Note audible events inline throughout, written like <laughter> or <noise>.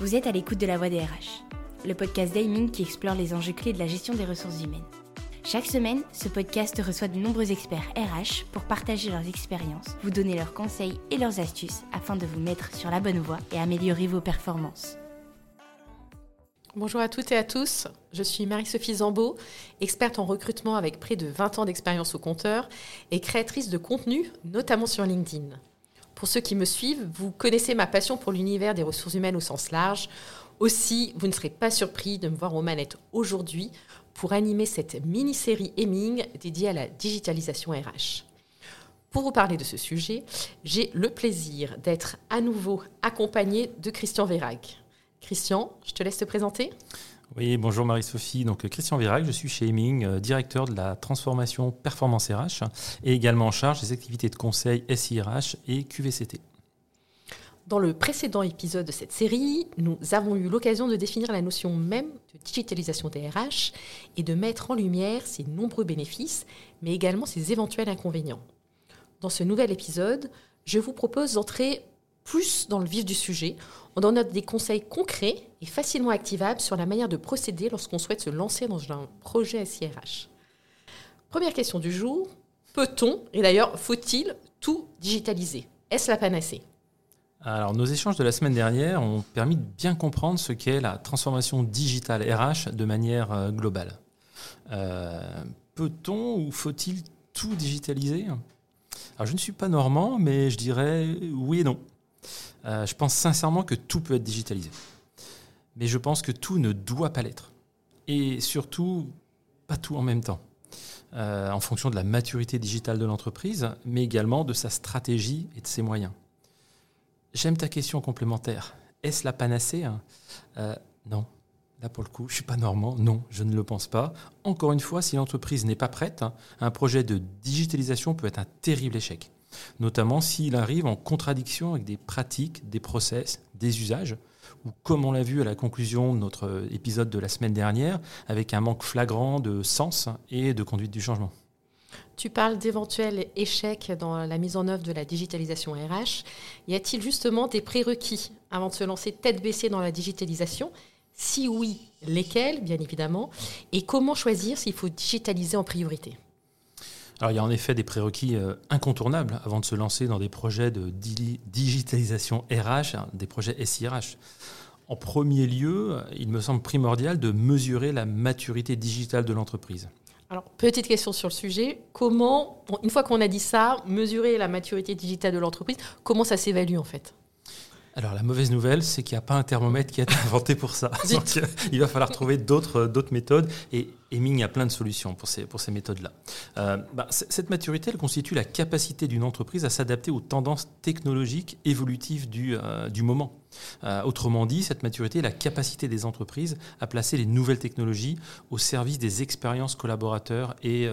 Vous êtes à l'écoute de la voix des RH, le podcast d'Aiming qui explore les enjeux clés de la gestion des ressources humaines. Chaque semaine, ce podcast reçoit de nombreux experts RH pour partager leurs expériences, vous donner leurs conseils et leurs astuces afin de vous mettre sur la bonne voie et améliorer vos performances. Bonjour à toutes et à tous, je suis Marie-Sophie Zambeau, experte en recrutement avec près de 20 ans d'expérience au compteur et créatrice de contenu, notamment sur LinkedIn. Pour ceux qui me suivent, vous connaissez ma passion pour l'univers des ressources humaines au sens large. Aussi, vous ne serez pas surpris de me voir aux manettes aujourd'hui pour animer cette mini-série Hemming dédiée à la digitalisation RH. Pour vous parler de ce sujet, j'ai le plaisir d'être à nouveau accompagné de Christian Vérac. Christian, je te laisse te présenter. Oui, bonjour Marie-Sophie. Donc Christian Vérac, je suis chez Heming, euh, directeur de la transformation performance RH et également en charge des activités de conseil SIRH et QVCT. Dans le précédent épisode de cette série, nous avons eu l'occasion de définir la notion même de digitalisation des RH et de mettre en lumière ses nombreux bénéfices, mais également ses éventuels inconvénients. Dans ce nouvel épisode, je vous propose d'entrer plus dans le vif du sujet. On donne des conseils concrets et facilement activables sur la manière de procéder lorsqu'on souhaite se lancer dans un projet SIRH. Première question du jour, peut-on, et d'ailleurs faut-il, tout digitaliser? Est-ce la panacée? Alors, nos échanges de la semaine dernière ont permis de bien comprendre ce qu'est la transformation digitale RH de manière euh, globale. Euh, peut-on ou faut-il tout digitaliser? Alors, je ne suis pas normand, mais je dirais oui et non. Euh, je pense sincèrement que tout peut être digitalisé. Mais je pense que tout ne doit pas l'être. Et surtout, pas tout en même temps. Euh, en fonction de la maturité digitale de l'entreprise, mais également de sa stratégie et de ses moyens. J'aime ta question complémentaire. Est-ce la panacée hein? Euh, Non. Là, pour le coup, je ne suis pas normand. Non, je ne le pense pas. Encore une fois, si l'entreprise n'est pas prête, hein, un projet de digitalisation peut être un terrible échec notamment s'il arrive en contradiction avec des pratiques, des process, des usages, ou comme on l'a vu à la conclusion de notre épisode de la semaine dernière, avec un manque flagrant de sens et de conduite du changement. Tu parles d'éventuels échecs dans la mise en œuvre de la digitalisation RH. Y a-t-il justement des prérequis avant de se lancer tête baissée dans la digitalisation? Si oui, lesquels, bien évidemment? Et comment choisir s'il faut digitaliser en priorité? Alors, il y a en effet des prérequis euh, incontournables avant de se lancer dans des projets de digitalisation RH, hein, des projets SIRH. En premier lieu, il me semble primordial de mesurer la maturité digitale de l'entreprise. Alors, petite question sur le sujet. Comment, une fois qu'on a dit ça, mesurer la maturité digitale de l'entreprise, comment ça s'évalue en fait? Alors la mauvaise nouvelle, c'est qu'il n'y a pas un thermomètre qui a <laughs> été inventé pour ça. Donc, il va falloir trouver d'autres méthodes. Et Heming a plein de solutions pour ces, pour ces méthodes-là. Euh, bah, cette maturité, elle constitue la capacité d'une entreprise à s'adapter aux tendances technologiques évolutives du, euh, du moment. Euh, autrement dit, cette maturité est la capacité des entreprises à placer les nouvelles technologies au service des expériences collaborateurs et,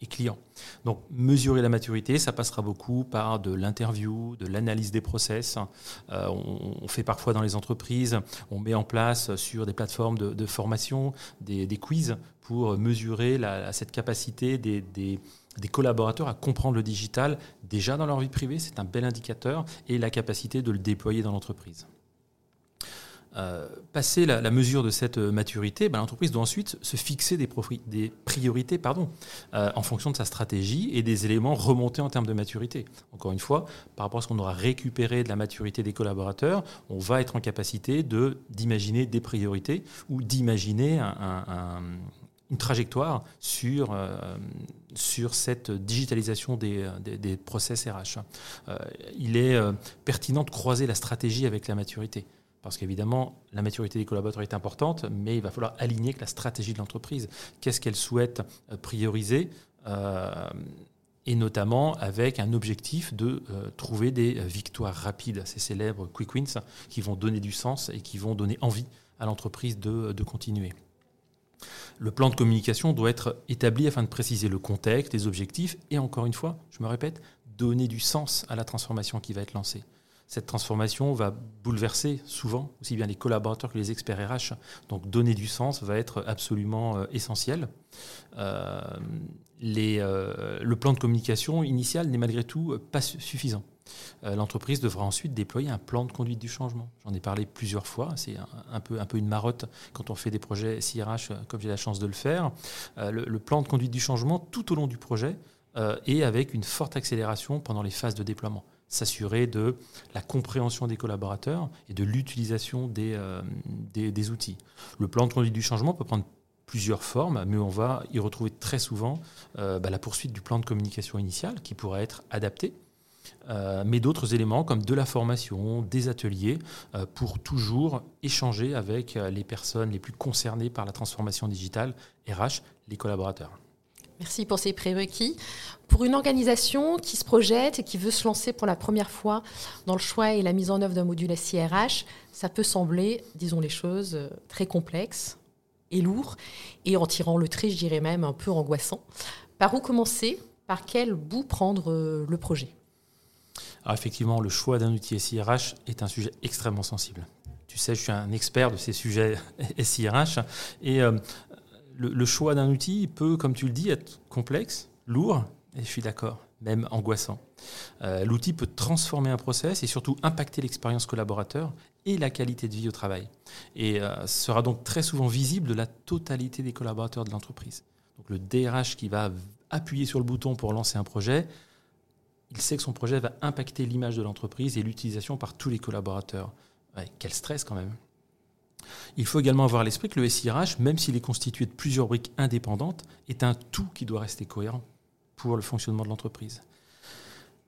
et clients. Donc, mesurer la maturité, ça passera beaucoup par de l'interview, de l'analyse des process. On, on, fait parfois dans les entreprises, on met en place sur des plateformes de, de formation des, des quiz pour mesurer cette capacité des, collaborateurs à comprendre le digital déjà dans leur vie privée, c'est un bel indicateur, et la capacité de le déployer dans l'entreprise. Euh, passer la, mesure de cette maturité, ben, l'entreprise doit ensuite se fixer des, priorités pardon, euh, en fonction de sa stratégie et des éléments remontés en termes de maturité. Encore une fois, par rapport à ce qu'on aura récupéré de la maturité des collaborateurs, on va être en capacité d'imaginer des priorités ou d'imaginer une trajectoire sur, euh, sur cette digitalisation des, des, process RH. il est pertinent de croiser la stratégie avec la maturité. Parce qu'évidemment, la maturité des collaborateurs est importante, mais il va falloir aligner avec la stratégie de l'entreprise. Qu'est-ce qu'elle souhaite euh, prioriser euh, et notamment avec un objectif de euh, trouver des victoires rapides, ces célèbres quick wins qui vont donner du sens et qui vont donner envie à l'entreprise de, de continuer. Le plan de communication doit être établi afin de préciser le contexte, les objectifs et encore une fois, je me répète, donner du sens à la transformation qui va être lancée cette transformation va bouleverser souvent aussi bien les collaborateurs que les experts RH. Donc donner du sens va être absolument euh, essentiel. Euh, euh, le plan de communication initial n'est malgré tout pas suffisant. l'entreprise devra ensuite déployer un plan de conduite du changement. J'en ai parlé plusieurs fois, c'est un, peu, un peu une marotte quand on fait des projets euh, comme j'ai la chance de le faire. Le, plan de conduite du changement tout au long du projet et avec une forte accélération pendant les phases de déploiement. S'assurer de la compréhension des collaborateurs et de l'utilisation des, des, outils. Le plan de conduite du changement peut prendre plusieurs formes, mais on va y retrouver très souvent bah, la poursuite du plan de communication initial qui pourrait être adapté euh, mais d'autres éléments comme de la formation, des ateliers, euh, pour toujours échanger avec euh, les personnes les plus concernées par la transformation digitale, RH, les collaborateurs. Merci pour ces prérequis. Pour une organisation qui se projette et qui veut se lancer pour la première fois dans le choix et la mise en œuvre d'un module SIRH, ça peut sembler, disons les choses, très complexe et lourd, et en tirant le trait, je dirais même un peu angoissant. Par où commencer? Par quel bout prendre le projet? Alors effectivement, le choix d'un outil SIRH est un sujet extrêmement sensible. Tu sais, je suis un expert de ces sujets <laughs> SIRH. Et euh, le, choix d'un outil peut, comme tu le dis, être complexe, lourd, et je suis d'accord, même angoissant. Euh, l'outil peut transformer un process et surtout impacter l'expérience collaborateur et la qualité de vie au travail. Et euh, sera donc très souvent visible de la totalité des collaborateurs de l'entreprise. Donc le DRH qui va appuyer sur le bouton pour lancer un projet il sait que son projet va impacter l'image de l'entreprise et l'utilisation par tous les collaborateurs. quel stress quand même. Il faut également avoir à l'esprit que le SIRH, même s'il est constitué de plusieurs briques indépendantes, est un tout qui doit rester cohérent pour le fonctionnement de l'entreprise.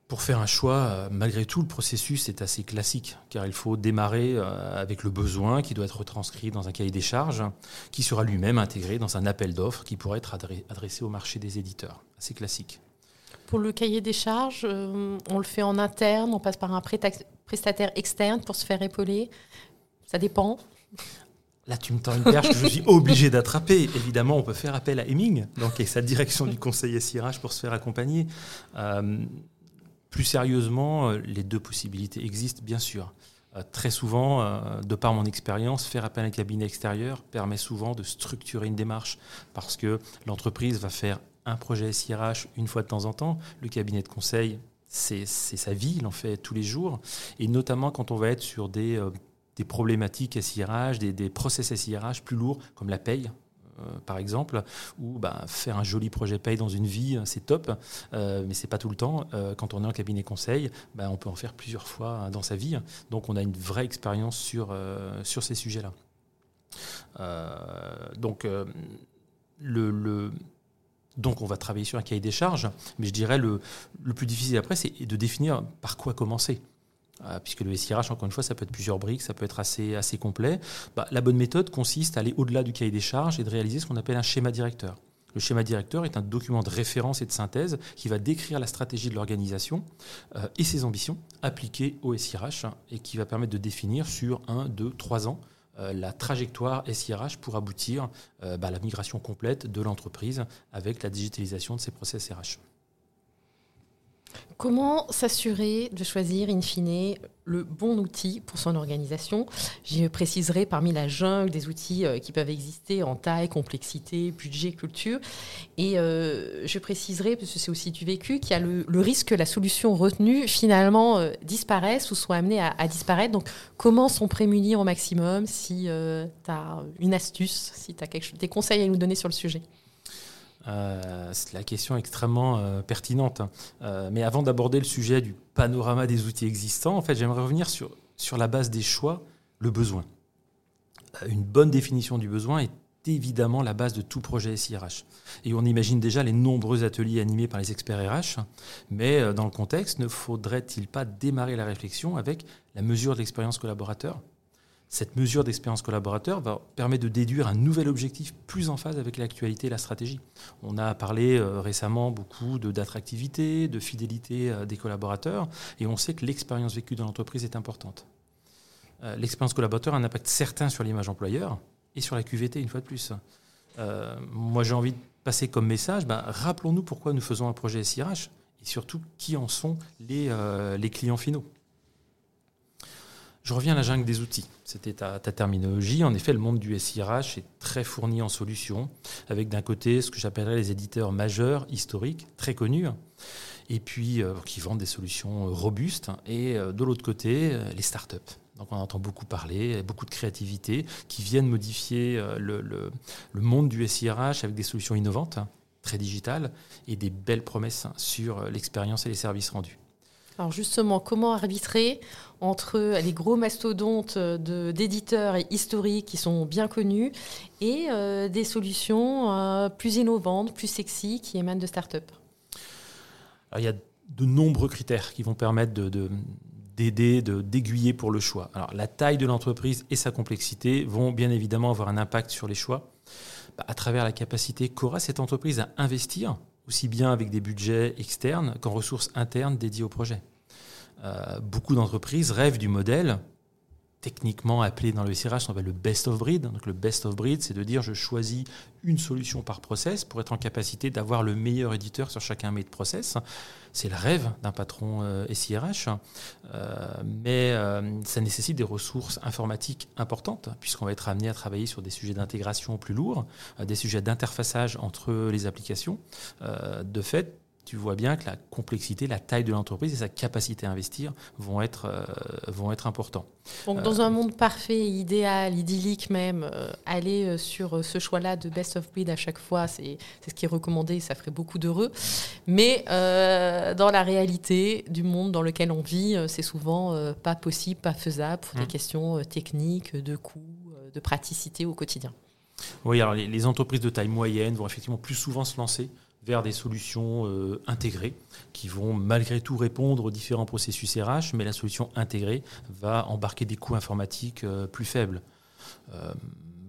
Pour faire un choix, euh, malgré tout, le processus est assez classique, car il faut démarrer euh, avec le besoin qui doit être retranscrit dans un cahier des charges, qui sera lui-même intégré dans un appel d'offres qui pourrait être adressé au marché des éditeurs. Assez classique. Pour le cahier des charges, euh, on le fait en interne, on passe par un prestataire externe pour se faire épauler. Ça dépend. Là, tu me tends une perche que je suis <laughs> obligé d'attraper. Évidemment, on peut faire appel à Heming, donc et sa direction du conseil SIRH pour se faire accompagner. Euh, plus sérieusement, euh, les deux possibilités existent, bien sûr. très souvent, de par mon expérience, faire appel à un cabinet extérieur permet souvent de structurer une démarche parce que l'entreprise va faire un projet SIRH une fois de temps en temps. Le cabinet de conseil, c'est sa vie, il en fait tous les jours. Et notamment quand on va être sur des, euh, des problématiques SIRH, des, process SIRH plus lourds, comme la paye, euh, par exemple, ou bah, faire un joli projet paye dans une vie, c'est top, euh, mais c'est pas tout le temps. quand on est en cabinet conseil, bah, on peut en faire plusieurs fois dans sa vie. Donc on a une vraie expérience sur, sur ces sujets-là. donc on va travailler sur un cahier des charges, mais je dirais le, le plus difficile après, c'est de définir par quoi commencer. Euh, puisque le SIRH, encore une fois, ça peut être plusieurs briques, ça peut être assez, assez complet. Bah, la bonne méthode consiste à aller au-delà du cahier des charges et de réaliser ce qu'on appelle un schéma directeur. Le schéma directeur est un document de référence et de synthèse qui va décrire la stratégie de l'organisation euh, et ses ambitions appliquées au SIRH et qui va permettre de définir sur un, deux, trois ans euh, la trajectoire SIRH pour aboutir bah, à la migration complète de l'entreprise avec la digitalisation de ses process RH. Comment s'assurer de choisir in fine le bon outil pour son organisation? Je préciserai parmi la jungle des outils euh, qui peuvent exister en taille, complexité, budget, culture. Et euh, je préciserai, parce que c'est aussi du vécu, qu'il y a le, risque que la solution retenue finalement euh, disparaisse ou soit amenée à, disparaître. Donc comment s'en prémunir au maximum si tu as une astuce, si tu as quelque, des conseils à nous donner sur le sujet? Euh, c'est la question extrêmement euh, pertinente. Euh, mais avant d'aborder le sujet du panorama des outils existants, en fait, j'aimerais revenir sur, sur la base des choix, le besoin. Une bonne définition du besoin est évidemment la base de tout projet SIRH. Et on imagine déjà les nombreux ateliers animés par les experts RH, mais dans le contexte, ne faudrait-il pas démarrer la réflexion avec la mesure de l'expérience collaborateur cette mesure d'expérience collaborateur va permettre de déduire un nouvel objectif plus en phase avec l'actualité et la stratégie. On a parlé euh, récemment beaucoup d'attractivité, de, fidélité euh, des collaborateurs, et on sait que l'expérience vécue dans l'entreprise est importante. Euh, l'expérience collaborateur a un impact certain sur l'image employeur et sur la QVT, une fois de plus. moi, j'ai envie de passer comme message, ben, rappelons-nous pourquoi nous faisons un projet SIRH, et surtout qui en sont les, les clients finaux. Je reviens à la jungle des outils. C'était ta, terminologie. En effet, le monde du SIRH est très fourni en solutions, avec d'un côté ce que j'appellerais les éditeurs majeurs, historiques, très connus, et puis qui vendent des solutions robustes. Et de l'autre côté, les startups. Donc on entend beaucoup parler, beaucoup de créativité qui viennent modifier le monde du SIRH avec des solutions innovantes, très digitales, et des belles promesses sur l'expérience et les services rendus. Alors justement, comment arbitrer entre les gros mastodontes d'éditeurs et historiques qui sont bien connus et euh, des solutions euh, plus innovantes, plus sexy qui émanent de start-up? Il y a de nombreux critères qui vont permettre d'aider, de, d'aiguiller pour le choix. Alors, la taille de l'entreprise et sa complexité vont bien évidemment avoir un impact sur les choix bah, à travers la capacité qu'aura cette entreprise à investir aussi bien avec des budgets externes qu'en ressources internes dédiées au projet. Euh, beaucoup d'entreprises rêvent du modèle techniquement appelé dans le SIRH, on appelle le best of breed. Donc le best of breed, c'est de dire je choisis une solution par process pour être en capacité d'avoir le meilleur éditeur sur chacun de mes process. C'est le rêve d'un patron euh, SIRH, euh, mais euh, ça nécessite des ressources informatiques importantes, puisqu'on va être amené à travailler sur des sujets d'intégration plus lourds, des sujets d'interfaçage entre les applications. de fait, tu vois bien que la complexité, la taille de l'entreprise et sa capacité à investir vont être, euh, vont être importants. Donc, dans un monde parfait, idéal, idyllique même, euh, aller euh, sur ce choix-là de best of breed à chaque fois, c'est ce qui est recommandé, ça ferait beaucoup d'heureux. Mais dans la réalité du monde dans lequel on vit, c'est souvent pas possible, pas faisable pour des mmh. questions techniques, de coûts, de praticité au quotidien. Oui, alors les, les entreprises de taille moyenne vont effectivement plus souvent se lancer vers des solutions euh, intégrées qui vont malgré tout répondre aux différents processus RH, mais la solution intégrée va embarquer des coûts informatiques euh, plus faibles. Euh,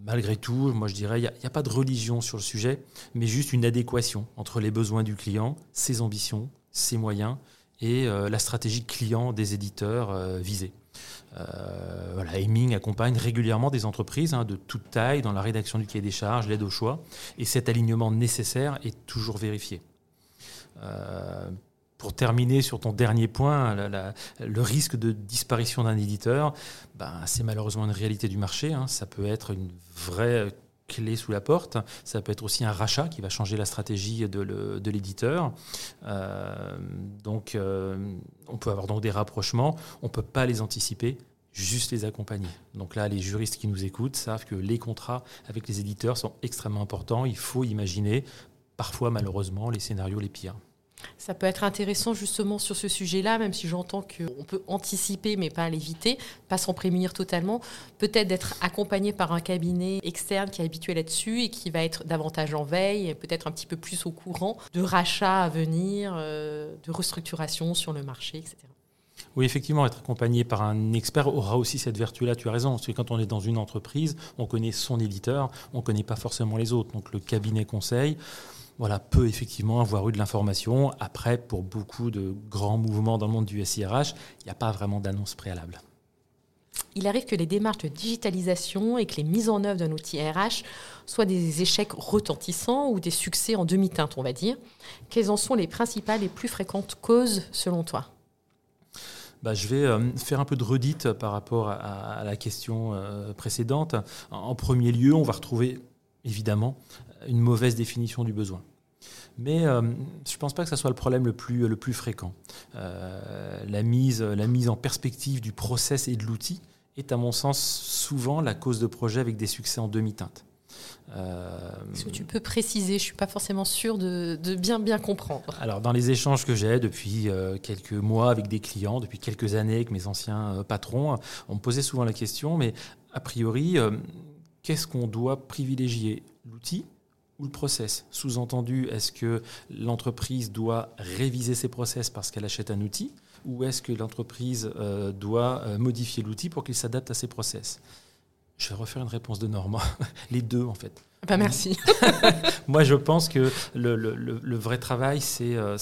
malgré tout, moi je dirais, il n'y a, pas de religion sur le sujet, mais juste une adéquation entre les besoins du client, ses ambitions, ses moyens et la stratégie client des éditeurs visés. Euh, voilà, accompagne régulièrement des entreprises hein, de toute taille dans la rédaction du cahier des charges, l'aide au choix, et cet alignement nécessaire est toujours vérifié. Euh, pour terminer sur ton dernier point, le risque de disparition d'un éditeur, ben, c'est malheureusement une réalité du marché. Hein. Ça peut être une vraie clé sous la porte. Ça peut être aussi un rachat qui va changer la stratégie de l'éditeur. Euh, donc, euh, on peut avoir donc des rapprochements. On ne peut pas les anticiper, juste les accompagner. Donc là, les juristes qui nous écoutent savent que les contrats avec les éditeurs sont extrêmement importants. Il faut imaginer, parfois malheureusement, les scénarios les pires. Ça peut être intéressant justement sur ce sujet-là, même si j'entends qu'on peut anticiper mais pas l'éviter, pas s'en prémunir totalement. Peut-être d'être accompagné par un cabinet externe qui est habitué là-dessus et qui va être davantage en veille, peut-être un petit peu plus au courant de rachats à venir, euh, de restructuration sur le marché, etc. Oui, effectivement, être accompagné par un expert aura aussi cette vertu-là, tu as raison. Parce que quand on est dans une entreprise, on connaît son éditeur, on ne connaît pas forcément les autres. Donc le cabinet conseil, voilà, peut effectivement avoir eu de l'information. Après, pour beaucoup de grands mouvements dans le monde du SIRH, il n'y a pas vraiment d'annonce préalable. Il arrive que les démarches de digitalisation et que les mises en œuvre d'un outil RH soient des échecs retentissants ou des succès en demi-teinte, on va dire. Quelles en sont les principales et plus fréquentes causes selon toi? Bah, je vais euh, faire un peu de redite par rapport à, la question euh, précédente. En premier lieu, on va retrouver évidemment une mauvaise définition du besoin. Mais euh, je ne pense pas que ce soit le problème le plus, le plus fréquent. Euh, la, mise, la mise en perspective du process et de l'outil est à mon sens souvent la cause de projets avec des succès en demi-teinte. Euh, Est-ce que tu peux préciser? Je ne suis pas forcément sûr de, de, bien bien comprendre. Alors dans les échanges que j'ai depuis quelques mois avec des clients, depuis quelques années avec mes anciens patrons, on me posait souvent la question, mais a priori, qu'est-ce qu'on doit privilégier? L'outil ou le process? Sous-entendu, est-ce que l'entreprise doit réviser ses process parce qu'elle achète un outil ou est-ce que l'entreprise euh, doit euh, modifier l'outil pour qu'il s'adapte à ses process? Je vais refaire une réponse de Normand. <laughs> Les deux, en fait. Bah merci. <laughs> Moi, je pense que le, vrai travail, c'est euh,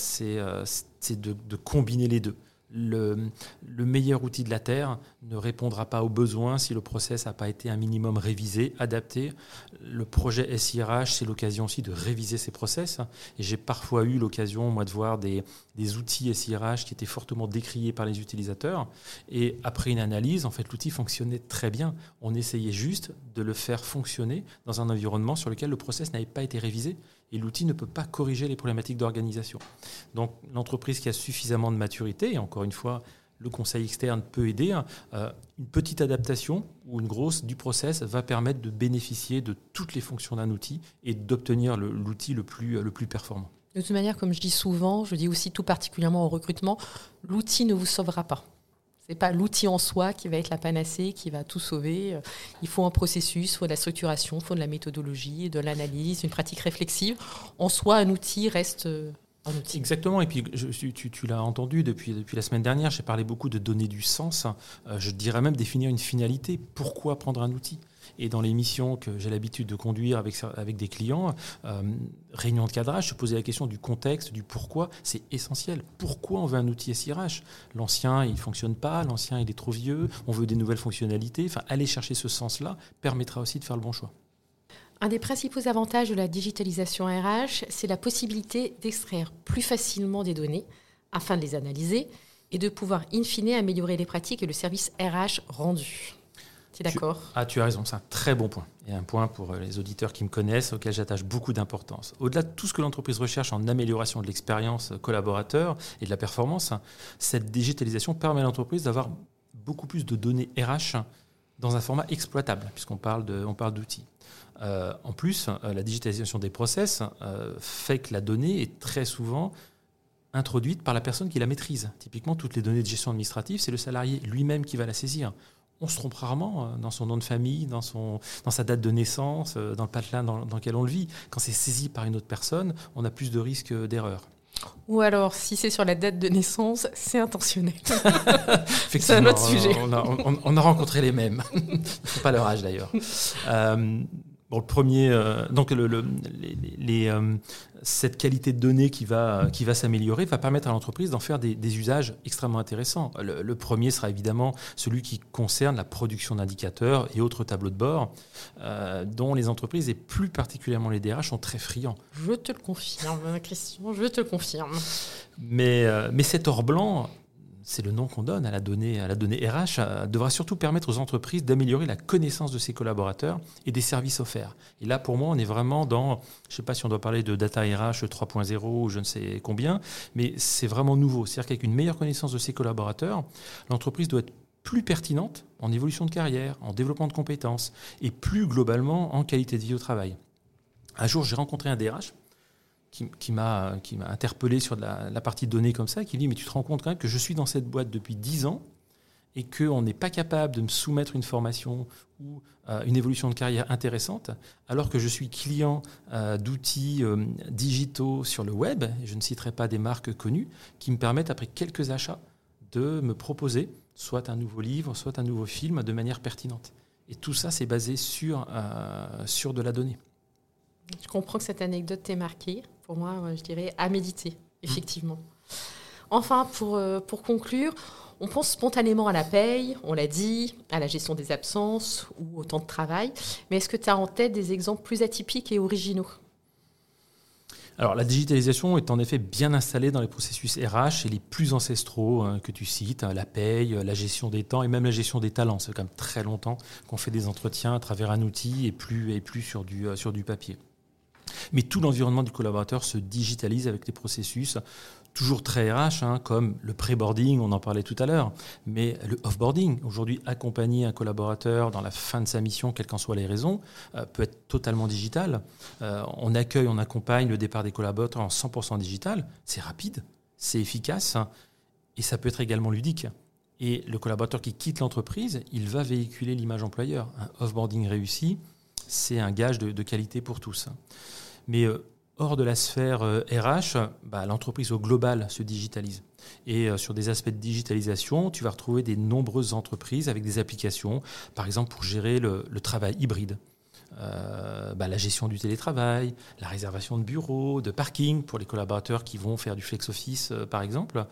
de, de combiner les deux le, meilleur outil de la Terre ne répondra pas aux besoins si le process n'a pas été un minimum révisé, adapté. Le projet SIRH, c'est l'occasion aussi de réviser ces process. Et j'ai parfois eu l'occasion, moi, de voir des, des outils SIRH qui étaient fortement décriés par les utilisateurs. Et après une analyse, en fait, l'outil fonctionnait très bien. On essayait juste de le faire fonctionner dans un environnement sur lequel le process n'avait pas été révisé. Et l'outil ne peut pas corriger les problématiques d'organisation. Donc l'entreprise qui a suffisamment de maturité, et encore une fois, le conseil externe peut aider. Hein, euh, une petite adaptation ou une grosse du process va permettre de bénéficier de toutes les fonctions d'un outil et d'obtenir l'outil le plus, le plus performant. De toute manière, comme je dis souvent, je dis aussi tout particulièrement au recrutement, l'outil ne vous sauvera pas. Ce n'est pas l'outil en soi qui va être la panacée, qui va tout sauver. Il faut un processus, il faut de la structuration, il faut de la méthodologie, de l'analyse, une pratique réflexive. En soi, un outil reste un outil. Exactement. Et puis, tu, l'as entendu depuis, depuis la semaine dernière, j'ai parlé beaucoup de donner du sens. Euh, je dirais même définir une finalité. Pourquoi prendre un outil? Et dans les missions que j'ai l'habitude de conduire avec, avec des clients, euh, réunion de cadrage, se poser la question du contexte, du pourquoi, c'est essentiel. Pourquoi on veut un outil SIRH L'ancien, il ne fonctionne pas, l'ancien, il est trop vieux, on veut des nouvelles fonctionnalités. Enfin, aller chercher ce sens-là permettra aussi de faire le bon choix. Un des principaux avantages de la digitalisation RH, c'est la possibilité d'extraire plus facilement des données afin de les analyser et de pouvoir in fine améliorer les pratiques et le service RH rendu. Tu es d'accord? Ah, tu as raison, c'est un très bon point. Et un point pour euh, les auditeurs qui me connaissent, auquel j'attache beaucoup d'importance. Au-delà de tout ce que l'entreprise recherche en amélioration de l'expérience collaborateur et de la performance, cette digitalisation permet à l'entreprise d'avoir beaucoup plus de données RH dans un format exploitable, puisqu'on parle d'outils. Euh, en plus, euh, la digitalisation des process fait que la donnée est très souvent introduite par la personne qui la maîtrise. Typiquement, toutes les données de gestion administrative, c'est le salarié lui-même qui va la saisir on se trompe rarement euh, dans son nom de famille, dans, son, dans sa date de naissance, euh, dans le patelin dans, lequel on le vit. Quand c'est saisi par une autre personne, on a plus de risques d'erreur. Ou alors, si c'est sur la date de naissance, c'est intentionnel. <laughs> c'est un autre sujet. On a, rencontré les mêmes. <laughs> pas leur âge d'ailleurs. Euh, le premier, euh, donc le, les, euh, cette qualité de données qui va, qui va s'améliorer va permettre à l'entreprise d'en faire des, usages extrêmement intéressants. Le, premier sera évidemment celui qui concerne la production d'indicateurs et autres tableaux de bord, euh, dont les entreprises et plus particulièrement les DRH sont très friands. Je te le confirme, Christian, je te le confirme. Mais, mais cet or blanc c'est le nom qu'on donne à la donnée, à la donnée RH, devra surtout permettre aux entreprises d'améliorer la connaissance de ses collaborateurs et des services offerts. Et là, pour moi, on est vraiment dans, je ne sais pas si on doit parler de data RH 3.0 ou je ne sais combien, mais c'est vraiment nouveau. C'est-à-dire qu'avec une meilleure connaissance de ses collaborateurs, l'entreprise doit être plus pertinente en évolution de carrière, en développement de compétences et plus globalement en qualité de vie au travail. Un jour, j'ai rencontré un DRH qui, m'a interpellé sur la, partie données comme ça, qui dit Mais tu te rends compte quand même que je suis dans cette boîte depuis 10 ans et qu'on n'est pas capable de me soumettre une formation ou euh, une évolution de carrière intéressante, alors que je suis client euh, d'outils euh, digitaux sur le web, je ne citerai pas des marques connues, qui me permettent, après quelques achats, de me proposer soit un nouveau livre, soit un nouveau film de manière pertinente. Et tout ça, c'est basé sur, sur de la donnée. Je comprends que cette anecdote t'ait marqué pour moi, je dirais, à méditer, effectivement. Enfin, pour, euh, pour conclure, on pense spontanément à la paye, on l'a dit, à la gestion des absences ou au temps de travail, mais est-ce que tu as en tête des exemples plus atypiques et originaux? Alors, la digitalisation est en effet bien installée dans les processus RH et les plus ancestraux hein, que tu cites, hein, la paye, la gestion des temps et même la gestion des talents. C'est quand même très longtemps qu'on fait des entretiens à travers un outil et plus, et plus sur, du, euh, sur du papier. Mais tout l'environnement du collaborateur se digitalise avec des processus toujours très RH, hein, comme le pré-boarding, on en parlait tout à l'heure, mais le off-boarding, aujourd'hui accompagner un collaborateur dans la fin de sa mission, quelles qu'en soient les raisons, euh, peut être totalement digital. Euh, on accueille, on accompagne le départ des collaborateurs en 100% digital, c'est rapide, c'est efficace, et ça peut être également ludique. Et le collaborateur qui quitte l'entreprise, il va véhiculer l'image employeur. Un off-boarding réussi, c'est un gage de, qualité pour tous. Mais euh, hors de la sphère RH, euh, bah, l'entreprise au global se digitalise. Et euh, sur des aspects de digitalisation, tu vas retrouver des nombreuses entreprises avec des applications, par exemple pour gérer le travail hybride. Euh, bah, la gestion du télétravail, la réservation de bureaux, de parking pour les collaborateurs qui vont faire du flex office, euh, par exemple,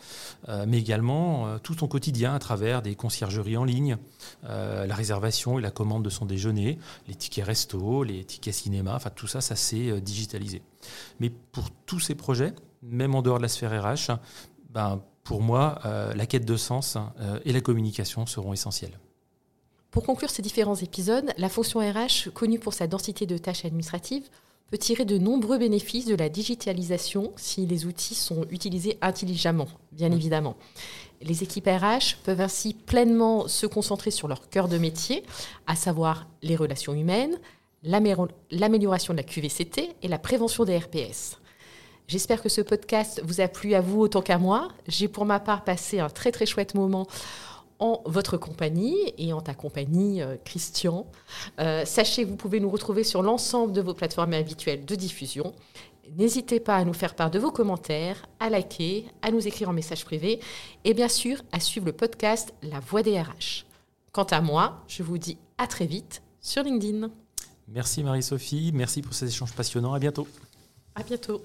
euh, mais également tout son quotidien à travers des conciergeries en ligne, la réservation et la commande de son déjeuner, les tickets resto, les tickets cinéma, enfin tout ça, ça s'est digitalisé. Mais pour tous ces projets, même en dehors de la sphère RH, ben, Pour moi, la quête de sens et la communication seront essentielles. Pour conclure ces différents épisodes, la fonction RH, connue pour sa densité de tâches administratives, peut tirer de nombreux bénéfices de la digitalisation si les outils sont utilisés intelligemment, bien évidemment. Les équipes RH peuvent ainsi pleinement se concentrer sur leur cœur de métier, à savoir les relations humaines, l'amélioration de la QVCT et la prévention des RPS. J'espère que ce podcast vous a plu à vous autant qu'à moi. J'ai pour ma part passé un très très chouette moment en votre compagnie et en ta compagnie, euh, Christian. Euh, sachez que vous pouvez nous retrouver sur l'ensemble de vos plateformes habituelles de diffusion. N'hésitez pas à nous faire part de vos commentaires, à liker, à nous écrire en message privé et bien sûr à suivre le podcast La Voix des RH. Quant à moi, je vous dis à très vite sur LinkedIn. Merci Marie-Sophie, merci pour ces échanges passionnants. À bientôt. À bientôt.